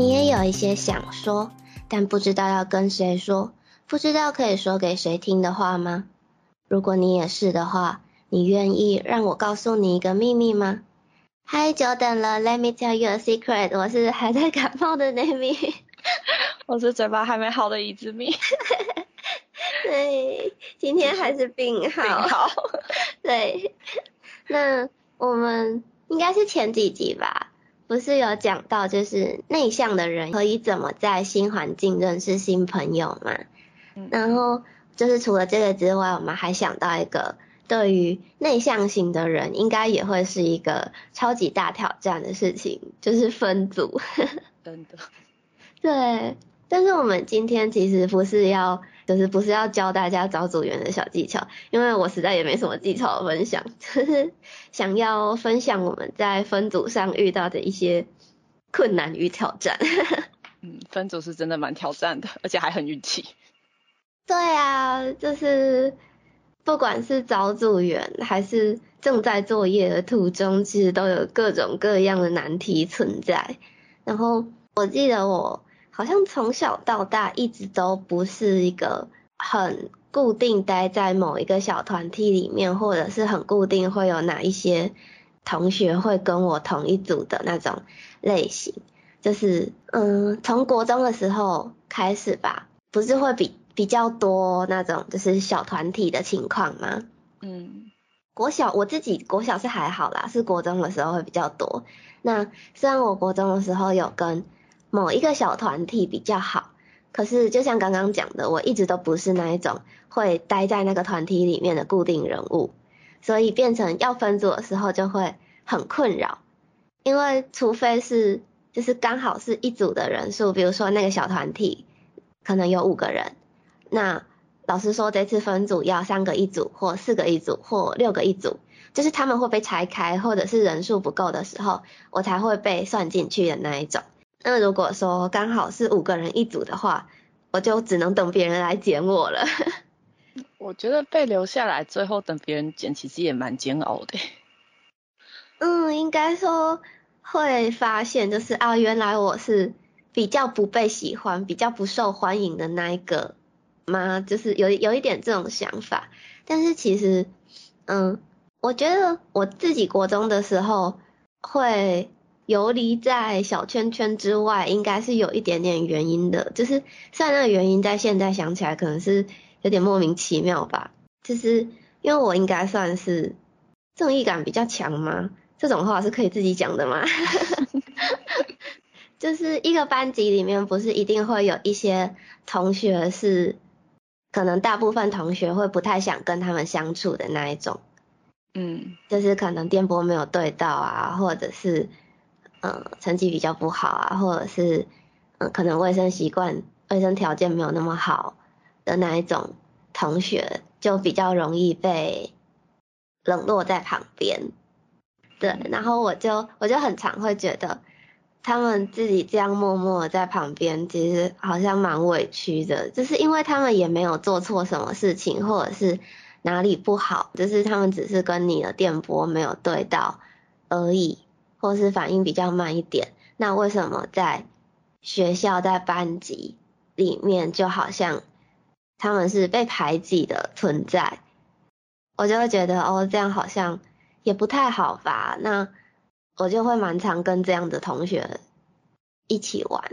你也有一些想说，但不知道要跟谁说，不知道可以说给谁听的话吗？如果你也是的话，你愿意让我告诉你一个秘密吗？嗨，久等了，Let me tell you a secret，我是还在感冒的 Nami，我是嘴巴还没好的椅子咪。对，今天还是病号。病号。对，那我们应该是前几集吧，不是有讲到就是内向的人可以怎么在新环境认识新朋友嘛？然后就是除了这个之外，我们还想到一个。对于内向型的人，应该也会是一个超级大挑战的事情，就是分组。真的。对，但是我们今天其实不是要，就是不是要教大家找组员的小技巧，因为我实在也没什么技巧分享，就是想要分享我们在分组上遇到的一些困难与挑战。嗯，分组是真的蛮挑战的，而且还很运气。对啊，就是。不管是找组员还是正在作业的途中，其实都有各种各样的难题存在。然后我记得我好像从小到大一直都不是一个很固定待在某一个小团体里面，或者是很固定会有哪一些同学会跟我同一组的那种类型。就是嗯，从国中的时候开始吧，不是会比。比较多那种就是小团体的情况吗？嗯，国小我自己国小是还好啦，是国中的时候会比较多。那虽然我国中的时候有跟某一个小团体比较好，可是就像刚刚讲的，我一直都不是那一种会待在那个团体里面的固定人物，所以变成要分组的时候就会很困扰，因为除非是就是刚好是一组的人数，比如说那个小团体可能有五个人。那老师说这次分组要三个一组，或四个一组，或六个一组，就是他们会被拆开，或者是人数不够的时候，我才会被算进去的那一种。那如果说刚好是五个人一组的话，我就只能等别人来捡我了。我觉得被留下来，最后等别人捡，其实也蛮煎熬的。嗯，应该说会发现，就是啊，原来我是比较不被喜欢、比较不受欢迎的那一个。吗？就是有有一点这种想法，但是其实，嗯，我觉得我自己国中的时候会游离在小圈圈之外，应该是有一点点原因的。就是虽然那个原因在现在想起来可能是有点莫名其妙吧，就是因为我应该算是正义感比较强吗？这种话是可以自己讲的吗？就是一个班级里面不是一定会有一些同学是。可能大部分同学会不太想跟他们相处的那一种，嗯，就是可能电波没有对到啊，或者是嗯成绩比较不好啊，或者是嗯可能卫生习惯、卫生条件没有那么好的那一种同学，就比较容易被冷落在旁边。对，然后我就我就很常会觉得。他们自己这样默默在旁边，其实好像蛮委屈的，就是因为他们也没有做错什么事情，或者是哪里不好，就是他们只是跟你的电波没有对到而已，或是反应比较慢一点。那为什么在学校在班级里面，就好像他们是被排挤的存在？我就会觉得哦，这样好像也不太好吧？那。我就会蛮常跟这样的同学一起玩，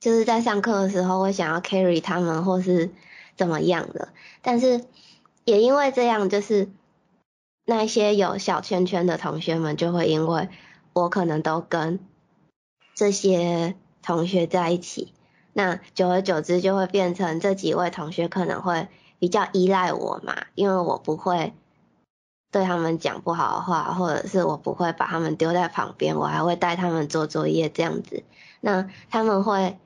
就是在上课的时候会想要 carry 他们或是怎么样的，但是也因为这样，就是那些有小圈圈的同学们就会因为我可能都跟这些同学在一起，那久而久之就会变成这几位同学可能会比较依赖我嘛，因为我不会。对他们讲不好的话，或者是我不会把他们丢在旁边，我还会带他们做作业这样子。那他们会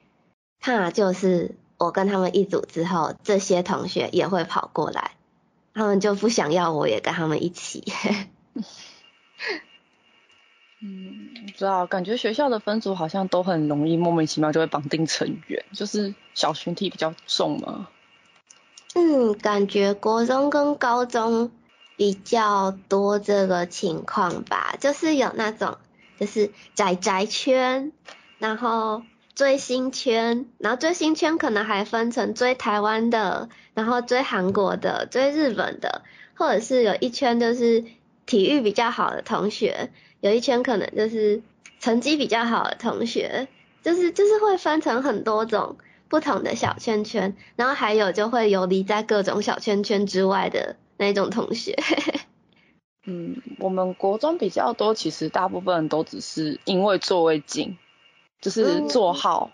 怕，就是我跟他们一组之后，这些同学也会跑过来，他们就不想要我也跟他们一起。嗯，不知道，感觉学校的分组好像都很容易莫名其妙就会绑定成员，就是小群体比较重嘛。嗯，感觉国中跟高中。比较多这个情况吧，就是有那种就是宅宅圈，然后追星圈，然后追星圈可能还分成追台湾的，然后追韩国的，追日本的，或者是有一圈就是体育比较好的同学，有一圈可能就是成绩比较好的同学，就是就是会分成很多种不同的小圈圈，然后还有就会游离在各种小圈圈之外的那种同学。嗯，我们国中比较多，其实大部分人都只是因为座位近，就是座号，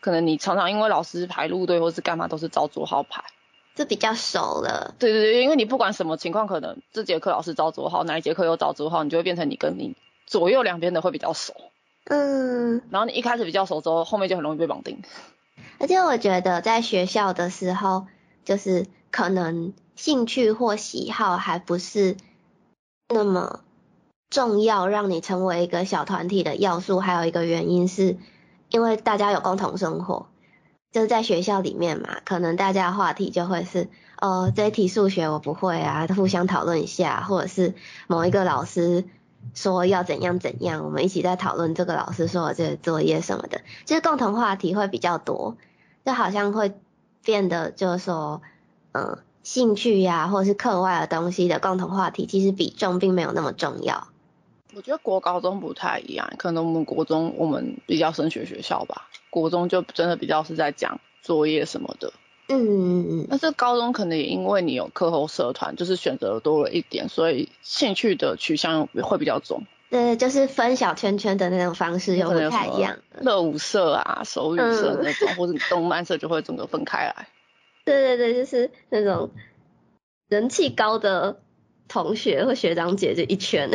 可能你常常因为老师排路队或是干嘛，都是照座号排，这比较熟了。对对对，因为你不管什么情况，可能这节课老师照座号，哪一节课又照座号，你就会变成你跟你左右两边的会比较熟。嗯。然后你一开始比较熟之后，后面就很容易被绑定。而且我觉得在学校的时候，就是可能兴趣或喜好还不是。那么重要，让你成为一个小团体的要素，还有一个原因是，因为大家有共同生活，就是在学校里面嘛，可能大家的话题就会是，哦，这一题数学我不会啊，互相讨论一下，或者是某一个老师说要怎样怎样，我们一起在讨论这个老师说的这个作业什么的，就是共同话题会比较多，就好像会变得就是说，嗯。兴趣呀，或者是课外的东西的共同话题，其实比重并没有那么重要。我觉得国高中不太一样，可能我们国中我们比较升学学校吧，国中就真的比较是在讲作业什么的。嗯嗯嗯。但是高中可能也因为你有课后社团，就是选择多了一点，所以兴趣的取向会比较重。对，就是分小圈圈的那种方式又不太一样。乐舞社啊，手语社那种，或者动漫社就会整个分开来。对对对，就是那种人气高的同学或学长姐就一圈，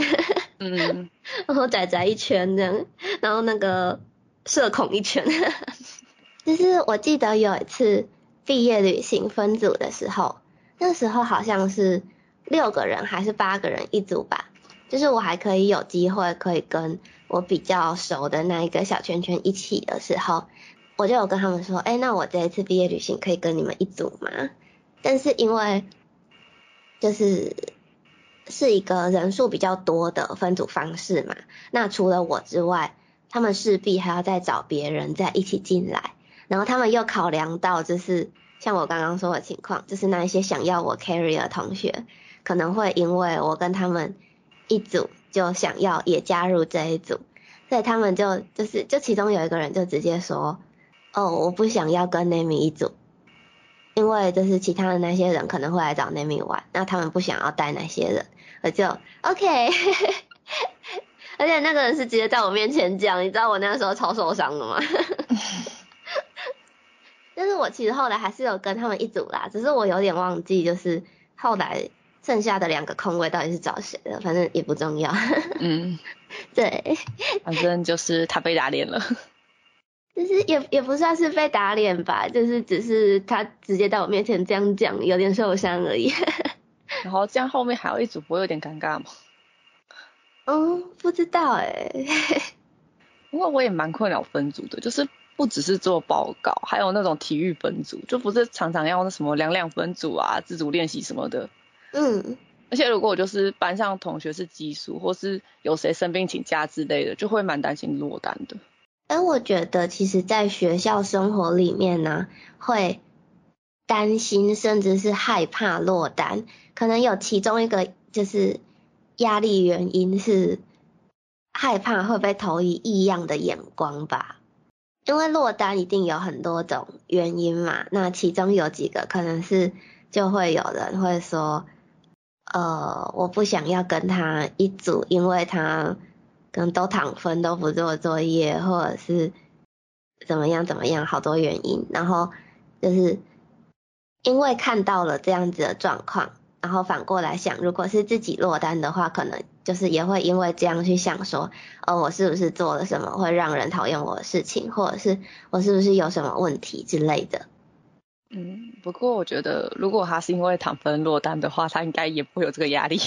嗯，然后仔仔一圈这样，然后那个社恐一圈。就是我记得有一次毕业旅行分组的时候，那时候好像是六个人还是八个人一组吧，就是我还可以有机会可以跟我比较熟的那一个小圈圈一起的时候。我就有跟他们说，哎，那我这一次毕业旅行可以跟你们一组吗？但是因为就是是一个人数比较多的分组方式嘛，那除了我之外，他们势必还要再找别人再一起进来，然后他们又考量到就是像我刚刚说的情况，就是那一些想要我 carry 的同学，可能会因为我跟他们一组，就想要也加入这一组，所以他们就就是就其中有一个人就直接说。哦，我不想要跟 Nami 一组，因为就是其他的那些人可能会来找 Nami 玩，那他们不想要带那些人，我就 OK。而且那个人是直接在我面前讲，你知道我那个时候超受伤的吗？但是我其实后来还是有跟他们一组啦，只是我有点忘记，就是后来剩下的两个空位到底是找谁的，反正也不重要。嗯，对，反正就是他被打脸了。就是也也不算是被打脸吧，就是只是他直接在我面前这样讲，有点受伤而已。然后这样后面还有一组，不会有点尴尬吗？嗯，不知道哎。不过我也蛮困扰分组的，就是不只是做报告，还有那种体育分组，就不是常常要那什么两两分组啊、自主练习什么的。嗯。而且如果我就是班上同学是奇数，或是有谁生病请假之类的，就会蛮担心落单的。而我觉得，其实，在学校生活里面呢，会担心甚至是害怕落单，可能有其中一个就是压力原因是害怕会被投以异样的眼光吧。因为落单一定有很多种原因嘛，那其中有几个可能是就会有人会说，呃，我不想要跟他一组，因为他。可能都躺分都不做作业，或者是怎么样怎么样，好多原因。然后就是因为看到了这样子的状况，然后反过来想，如果是自己落单的话，可能就是也会因为这样去想说，哦，我是不是做了什么会让人讨厌我的事情，或者是我是不是有什么问题之类的。嗯，不过我觉得如果他是因为躺分落单的话，他应该也不会有这个压力。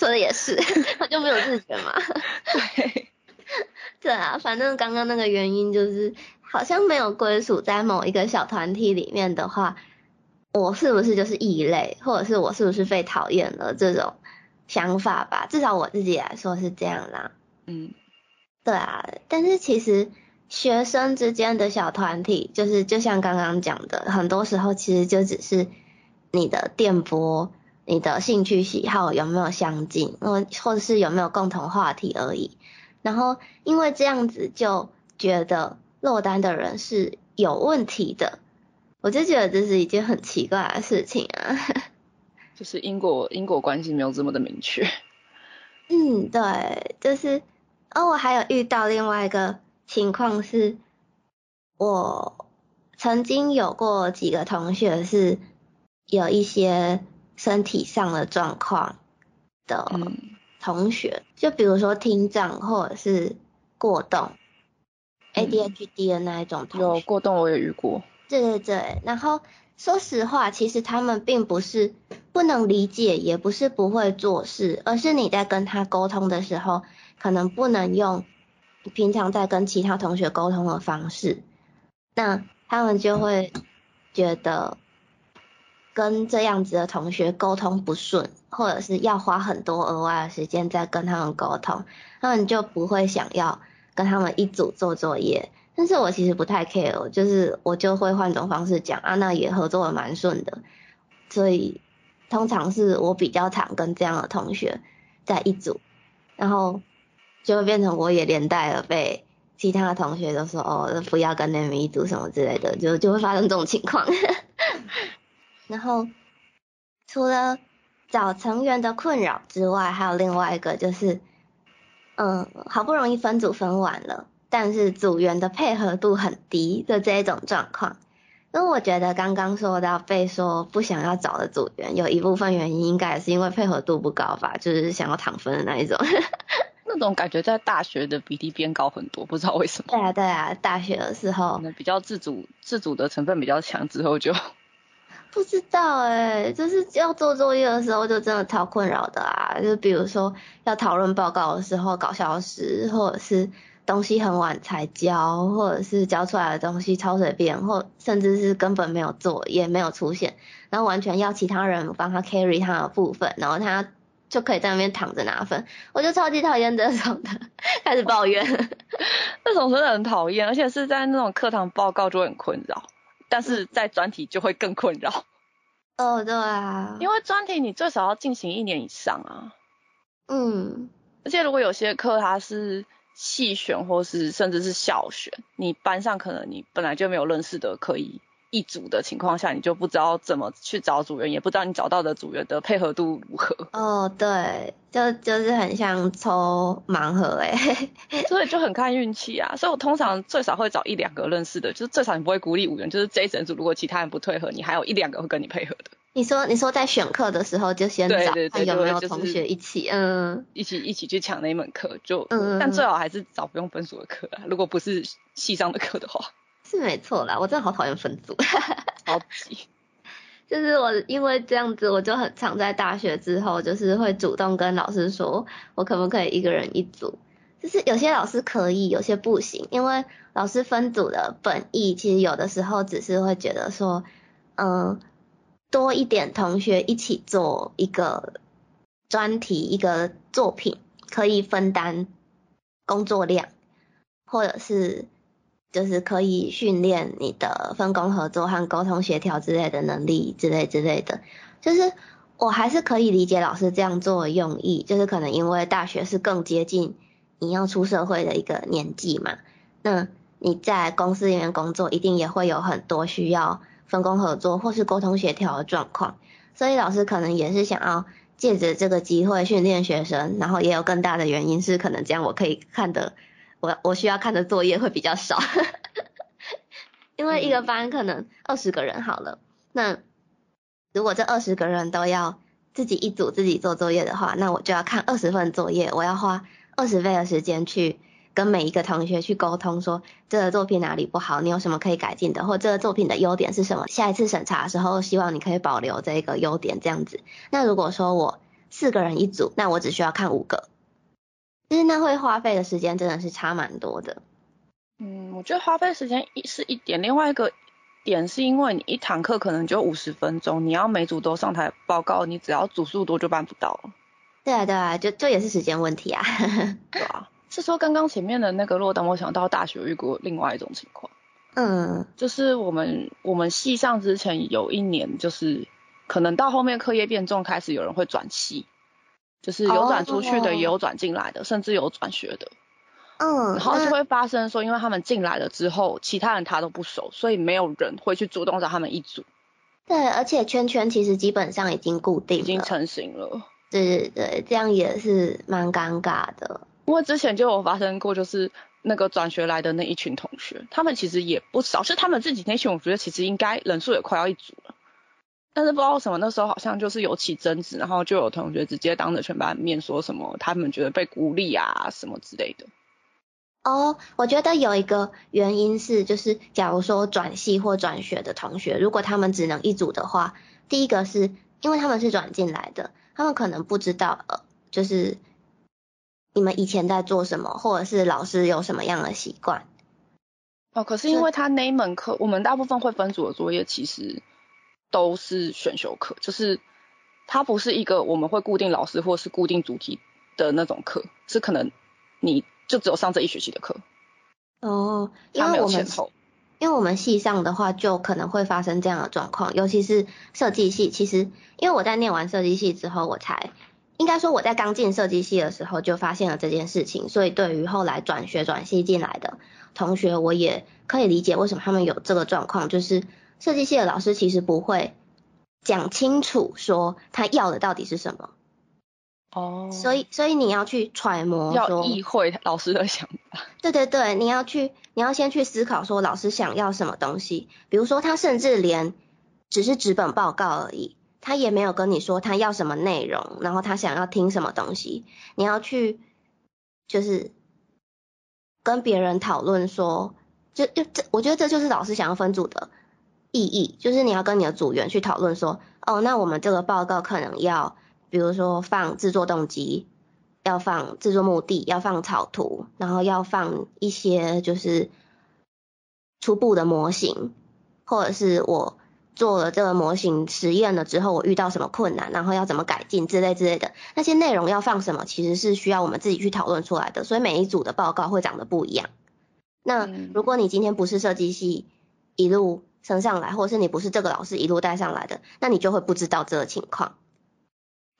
说的也是，他就没有自觉嘛。对，对啊，反正刚刚那个原因就是，好像没有归属在某一个小团体里面的话，我是不是就是异类，或者是我是不是被讨厌了这种想法吧？至少我自己来说是这样啦。嗯，对啊，但是其实学生之间的小团体，就是就像刚刚讲的，很多时候其实就只是你的电波、你的兴趣喜好有没有相近，或或者是有没有共同话题而已。然后因为这样子就觉得落单的人是有问题的，我就觉得这是一件很奇怪的事情啊。就是因果因果关系没有这么的明确。嗯，对，就是哦，我还有遇到另外一个情况是，我曾经有过几个同学是有一些身体上的状况的同学，就比如说听障或者是过动，ADHD 的那一种。有过动，我也遇过。对对对，然后。说实话，其实他们并不是不能理解，也不是不会做事，而是你在跟他沟通的时候，可能不能用平常在跟其他同学沟通的方式，那他们就会觉得跟这样子的同学沟通不顺，或者是要花很多额外的时间在跟他们沟通，他们就不会想要跟他们一组做作业。但是我其实不太 care，就是我就会换种方式讲啊，那也合作的蛮顺的，所以通常是我比较常跟这样的同学在一组，然后就会变成我也连带了被其他的同学都说哦，不要跟那们一组什么之类的，就就会发生这种情况。然后除了找成员的困扰之外，还有另外一个就是，嗯，好不容易分组分完了。但是组员的配合度很低的这一种状况，那我觉得刚刚说到被说不想要找的组员，有一部分原因应该也是因为配合度不高吧，就是想要躺分的那一种。那种感觉在大学的比例变高很多，不知道为什么。对啊对啊，大学的时候比较自主，自主的成分比较强，之后就不知道哎，就是要做作业的时候就真的超困扰的啊，就比如说要讨论报告的时候搞消失，或者是。东西很晚才交，或者是交出来的东西超随便，或甚至是根本没有做，也没有出现，然后完全要其他人帮他 carry 他的部分，然后他就可以在那边躺着拿分，我就超级讨厌这种的，开始抱怨，那种真的很讨厌，而且是在那种课堂报告就很困扰，但是在专题就会更困扰。哦，对啊，因为专题你最少要进行一年以上啊。嗯，而且如果有些课它是。细选或是甚至是校选，你班上可能你本来就没有认识的可以一组的情况下，你就不知道怎么去找组员，也不知道你找到的组员的配合度如何。哦，对，就就是很像抽盲盒哎，所以就很看运气啊。所以我通常最少会找一两个认识的，就是最少你不会孤立无援，就是这一整组如果其他人不配合，你还有一两个会跟你配合的。你说你说在选课的时候就先找看有没有同学一起，嗯，一起一起去抢那一门课，就，嗯但最好还是找不用分组的课啊。如果不是系上的课的话，是没错啦。我真的好讨厌分组，超级。就是我因为这样子，我就很常在大学之后，就是会主动跟老师说，我可不可以一个人一组？就是有些老师可以，有些不行，因为老师分组的本意，其实有的时候只是会觉得说，嗯。多一点同学一起做一个专题，一个作品，可以分担工作量，或者是就是可以训练你的分工合作和沟通协调之类的能力之类之类的。就是我还是可以理解老师这样做的用意，就是可能因为大学是更接近你要出社会的一个年纪嘛，那你在公司里面工作，一定也会有很多需要。分工合作或是沟通协调的状况，所以老师可能也是想要借着这个机会训练学生，然后也有更大的原因是可能这样我可以看得，我我需要看的作业会比较少，因为一个班可能二十个人好了，那如果这二十个人都要自己一组自己做作业的话，那我就要看二十份作业，我要花二十倍的时间去。跟每一个同学去沟通，说这个作品哪里不好，你有什么可以改进的，或这个作品的优点是什么？下一次审查的时候，希望你可以保留这个优点，这样子。那如果说我四个人一组，那我只需要看五个，其实那会花费的时间真的是差蛮多的。嗯，我觉得花费时间一是一点，另外一个点是因为你一堂课可能就五十分钟，你要每组都上台报告，你只要组数多就办不到了。对啊，对啊，就这也是时间问题啊。对啊。是说刚刚前面的那个落单，我想到大学遇过另外一种情况。嗯，就是我们我们系上之前有一年，就是可能到后面课业变重，开始有人会转系，就是有转出去的，也有转进来的，甚至有转学的。嗯，然后就会发生说，因为他们进来了之后，其他人他都不熟，所以没有人会去主动找他们一组。对，而且圈圈其实基本上已经固定，已经成型了。对对对，这样也是蛮尴尬的。因为之前就有发生过，就是那个转学来的那一群同学，他们其实也不少，是他们自己那群，我觉得其实应该人数也快要一组了。但是不知道为什么那时候好像就是有起争执，然后就有同学直接当着全班面说什么，他们觉得被孤立啊什么之类的。哦，我觉得有一个原因是，就是假如说转系或转学的同学，如果他们只能一组的话，第一个是因为他们是转进来的，他们可能不知道，呃，就是你们以前在做什么，或者是老师有什么样的习惯。哦，可是因为他那一门课，我们大部分会分组的作业其实都是选修课，就是它不是一个我们会固定老师或是固定主题的那种课，是可能你。就只有上这一学期的课哦，因为我们因为我们系上的话，就可能会发生这样的状况，尤其是设计系。其实，因为我在念完设计系之后，我才应该说我在刚进设计系的时候就发现了这件事情，所以对于后来转学转系进来的同学，我也可以理解为什么他们有这个状况，就是设计系的老师其实不会讲清楚说他要的到底是什么。哦，所以所以你要去揣摩，要意会老师的想法。对对对，你要去，你要先去思考说老师想要什么东西。比如说他甚至连只是纸本报告而已，他也没有跟你说他要什么内容，然后他想要听什么东西。你要去就是跟别人讨论说，就就这，我觉得这就是老师想要分组的意义，就是你要跟你的组员去讨论说，哦，那我们这个报告可能要。比如说放制作动机，要放制作目的，要放草图，然后要放一些就是初步的模型，或者是我做了这个模型实验了之后，我遇到什么困难，然后要怎么改进之类之类的那些内容要放什么，其实是需要我们自己去讨论出来的，所以每一组的报告会长得不一样。那如果你今天不是设计系一路升上来，或者是你不是这个老师一路带上来的，那你就会不知道这个情况。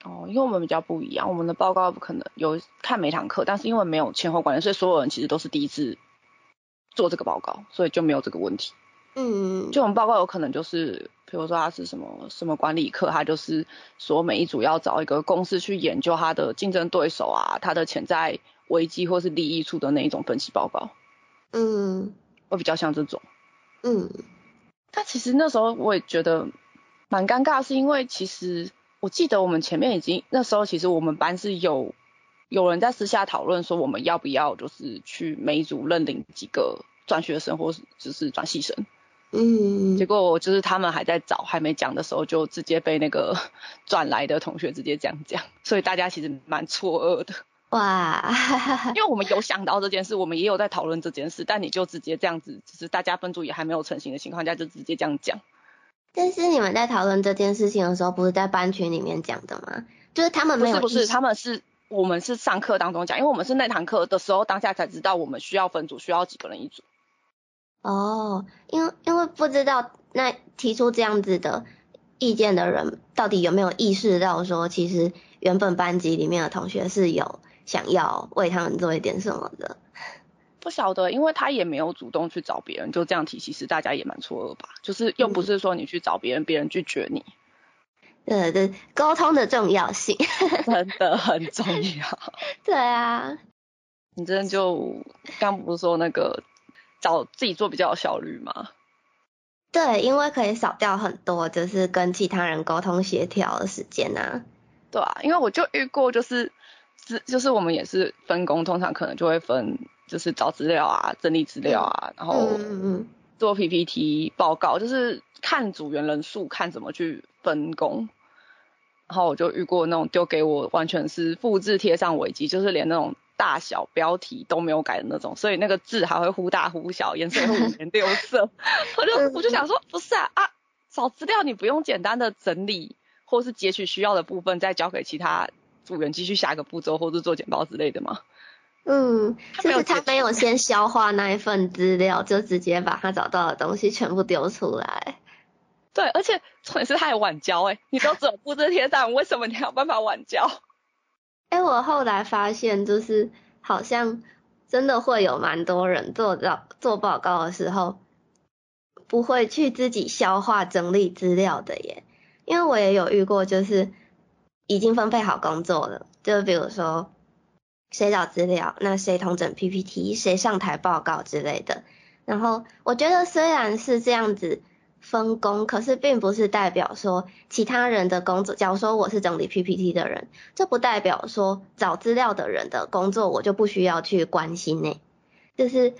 哦，因为我们比较不一样，我们的报告不可能有看每堂课，但是因为没有前后关联，所以所有人其实都是第一次做这个报告，所以就没有这个问题。嗯，就我们报告有可能就是，比如说它是什么什么管理课，它就是说每一组要找一个公司去研究它的竞争对手啊，它的潜在危机或是利益处的那一种分析报告。嗯，会比较像这种。嗯，但其实那时候我也觉得蛮尴尬，是因为其实。我记得我们前面已经那时候，其实我们班是有有人在私下讨论说，我们要不要就是去每一组认领几个转学生或只是转系生。嗯。结果就是他们还在找，还没讲的时候，就直接被那个 转来的同学直接这样讲，所以大家其实蛮错愕的。哇。因为我们有想到这件事，我们也有在讨论这件事，但你就直接这样子，只是大家分组也还没有成型的情况下，就直接这样讲。但是你们在讨论这件事情的时候，不是在班群里面讲的吗？就是他们没有，不是，他们是我们是上课当中讲，因为我们是那堂课的时候当下才知道我们需要分组，需要几个人一组。哦，因为因为不知道那提出这样子的意见的人到底有没有意识到说，其实原本班级里面的同学是有想要为他们做一点什么的。不晓得，因为他也没有主动去找别人，就这样提，其实大家也蛮错愕吧。就是又不是说你去找别人，别人拒绝你。对对，沟通的重要性 真的很重要。对啊，你真的就刚不是说那个找自己做比较有效率吗？对，因为可以少掉很多就是跟其他人沟通协调的时间啊。对啊，因为我就遇过，就是是就是我们也是分工，通常可能就会分。就是找资料啊，整理资料啊，然后做 PPT 报告，就是看组员人数，看怎么去分工。然后我就遇过那种丢给我完全是复制贴上尾机，就是连那种大小标题都没有改的那种，所以那个字还会忽大忽小，颜色会五颜六色。我就我就想说，不是啊啊，找资料你不用简单的整理，或是截取需要的部分，再交给其他组员继续下一个步骤，或是做简报之类的吗？嗯，就是他没有先消化那一份资料，就直接把他找到的东西全部丢出来。对，而且重点是他还晚交哎，你都只布置贴上，为什么你还有办法晚交？哎，我后来发现，就是好像真的会有蛮多人做到做报告的时候，不会去自己消化整理资料的耶。因为我也有遇过，就是已经分配好工作了，就比如说谁找资料，那谁同整 PPT，谁上台报告之类的。然后我觉得虽然是这样子。分工，可是并不是代表说其他人的工作。假如说我是整理 PPT 的人，这不代表说找资料的人的工作我就不需要去关心呢。就是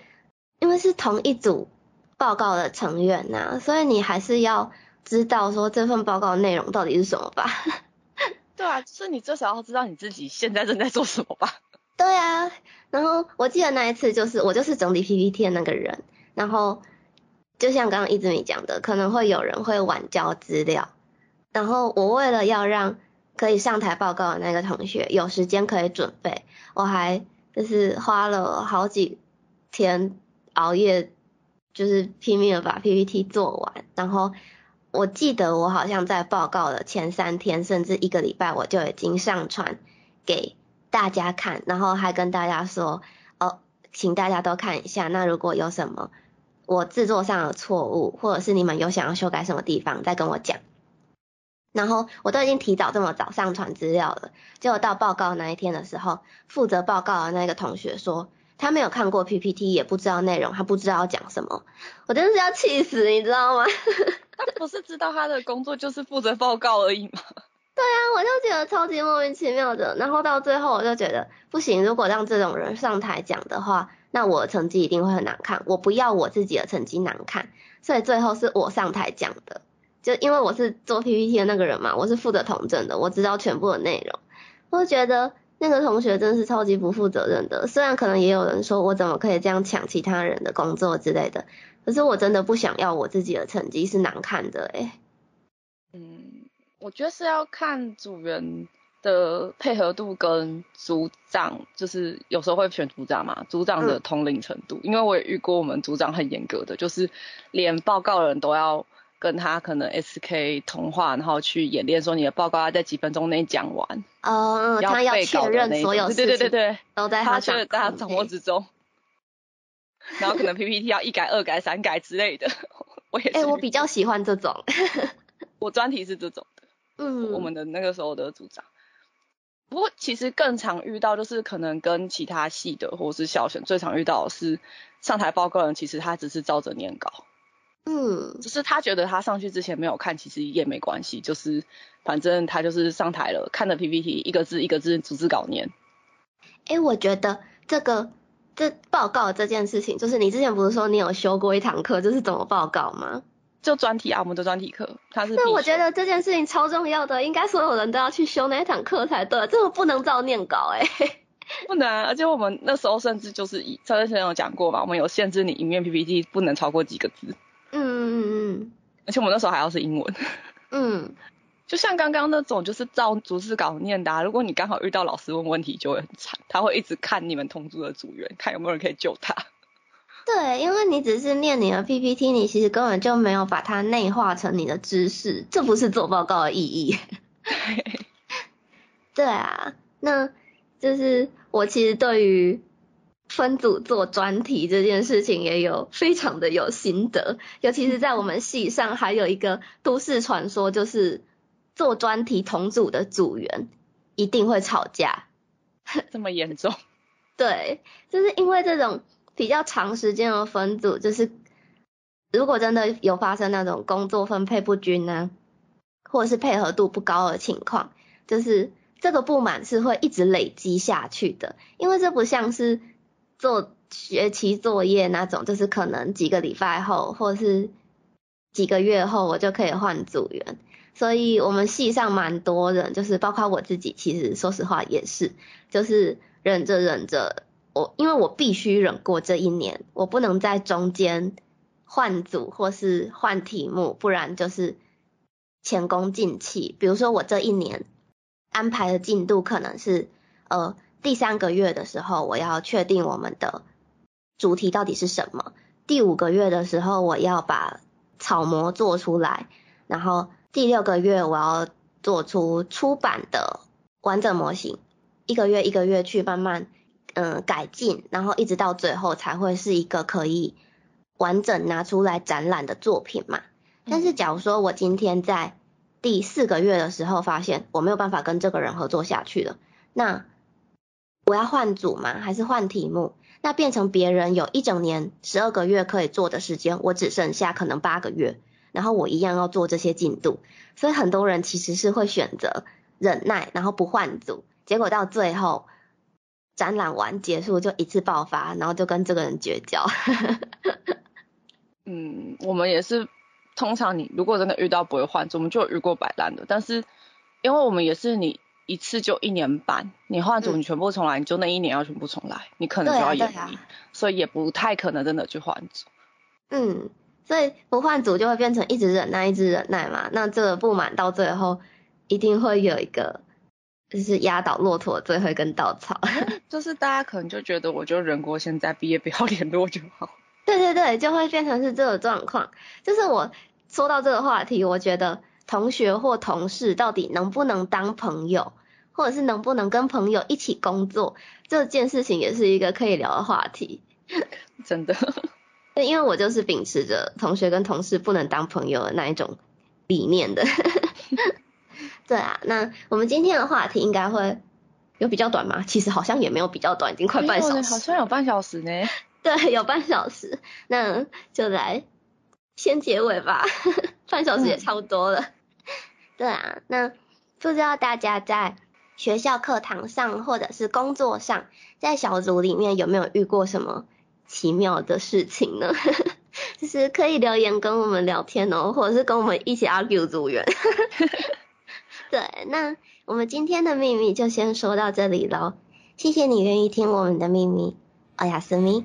因为是同一组报告的成员呐，所以你还是要知道说这份报告内容到底是什么吧。对啊，就是你至少要知道你自己现在正在做什么吧。对啊，然后我记得那一次就是我就是整理 PPT 的那个人，然后。就像刚刚一直没讲的，可能会有人会晚交资料，然后我为了要让可以上台报告的那个同学有时间可以准备，我还就是花了好几天熬夜，就是拼命的把 PPT 做完。然后我记得我好像在报告的前三天，甚至一个礼拜，我就已经上传给大家看，然后还跟大家说，哦，请大家都看一下。那如果有什么。我制作上的错误，或者是你们有想要修改什么地方，再跟我讲。然后我都已经提早这么早上传资料了，结果到报告那一天的时候，负责报告的那个同学说他没有看过 PPT，也不知道内容，他不知道要讲什么。我真的是要气死，你知道吗？他不是知道他的工作就是负责报告而已吗？对啊，我就觉得超级莫名其妙的。然后到最后我就觉得不行，如果让这种人上台讲的话。那我的成绩一定会很难看，我不要我自己的成绩难看，所以最后是我上台讲的，就因为我是做 PPT 的那个人嘛，我是负责统整的，我知道全部的内容。我就觉得那个同学真是超级不负责任的，虽然可能也有人说我怎么可以这样抢其他人的工作之类的，可是我真的不想要我自己的成绩是难看的诶。嗯，我觉得是要看组员。的配合度跟组长，就是有时候会选组长嘛，组长的统领程度，因为我也遇过我们组长很严格的，就是连报告人都要跟他可能 SK 通话，然后去演练说你的报告要在几分钟内讲完。哦，他要确认所有事情，对对对对，都在他在他掌握之中。然后可能 PPT 要一改、二改、三改之类的，我也是。哎，我比较喜欢这种。我专题是这种的，嗯，我们的那个时候的组长。不过其实更常遇到就是可能跟其他系的或是校选最常遇到的是上台报告人，其实他只是照着念稿，嗯，就是他觉得他上去之前没有看，其实也没关系，就是反正他就是上台了，看着 PPT 一个字一个字逐字稿念。哎，我觉得这个这报告这件事情，就是你之前不是说你有修过一堂课，就是怎么报告吗？就专题啊，我们的专题课，它是。那我觉得这件事情超重要的，应该所有人都要去修那一堂课才对，这个不能照念稿哎。不能，而且我们那时候甚至就是以陈先生有讲过嘛，我们有限制你影面 PPT 不能超过几个字。嗯嗯嗯。而且我们那时候还要是英文。嗯。就像刚刚那种，就是照逐字稿念的，如果你刚好遇到老师问问题，就会很惨，他会一直看你们同组的组员，看有没有人可以救他。对，因为你只是念你的 PPT，你其实根本就没有把它内化成你的知识，这不是做报告的意义。对啊，那就是我其实对于分组做专题这件事情也有非常的有心得，尤其是在我们系上还有一个都市传说，就是做专题同组的组员一定会吵架。这么严重？对，就是因为这种。比较长时间的分组，就是如果真的有发生那种工作分配不均呢，或者是配合度不高的情况，就是这个不满是会一直累积下去的。因为这不像是做学期作业那种，就是可能几个礼拜后或是几个月后我就可以换组员。所以我们系上蛮多人，就是包括我自己，其实说实话也是，就是忍着忍着。我因为我必须忍过这一年，我不能在中间换组或是换题目，不然就是前功尽弃。比如说我这一年安排的进度可能是呃第三个月的时候，我要确定我们的主题到底是什么。第五个月的时候，我要把草模做出来，然后第六个月我要做出出版的完整模型。一个月一个月去慢慢嗯改进，然后一直到最后才会是一个可以完整拿出来展览的作品嘛。但是假如说我今天在第四个月的时候发现我没有办法跟这个人合作下去了，那我要换组吗？还是换题目？那变成别人有一整年十二个月可以做的时间，我只剩下可能八个月，然后我一样要做这些进度。所以很多人其实是会选择忍耐，然后不换组，结果到最后展览完结束就一次爆发，然后就跟这个人绝交。嗯，我们也是，通常你如果真的遇到不会换组，我们就遇过摆烂的，但是因为我们也是你。一次就一年半，你换组你全部重来，你就那一年要全部重来，你可能就要延毕，所以也不太可能真的去换组。嗯，所以不换组就会变成一直忍耐，一直忍耐嘛。那这个不满到最后一定会有一个，就是压倒骆驼最后一根稻草。就是大家可能就觉得，我就人过现在毕业不要联络就好。对对对，就会变成是这个状况。就是我说到这个话题，我觉得同学或同事到底能不能当朋友？或者是能不能跟朋友一起工作，这件事情也是一个可以聊的话题。真的，因为我就是秉持着同学跟同事不能当朋友的那一种理念的。对啊，那我们今天的话题应该会有比较短吗？其实好像也没有比较短，已经快半小时。好像有半小时呢。对，有半小时，那就来先结尾吧。半小时也差不多了。对啊，那不知道大家在。学校课堂上，或者是工作上，在小组里面有没有遇过什么奇妙的事情呢？就是可以留言跟我们聊天哦，或者是跟我们一起 argue 组员。对，那我们今天的秘密就先说到这里喽。谢谢你愿意听我们的秘密，欧亚斯密。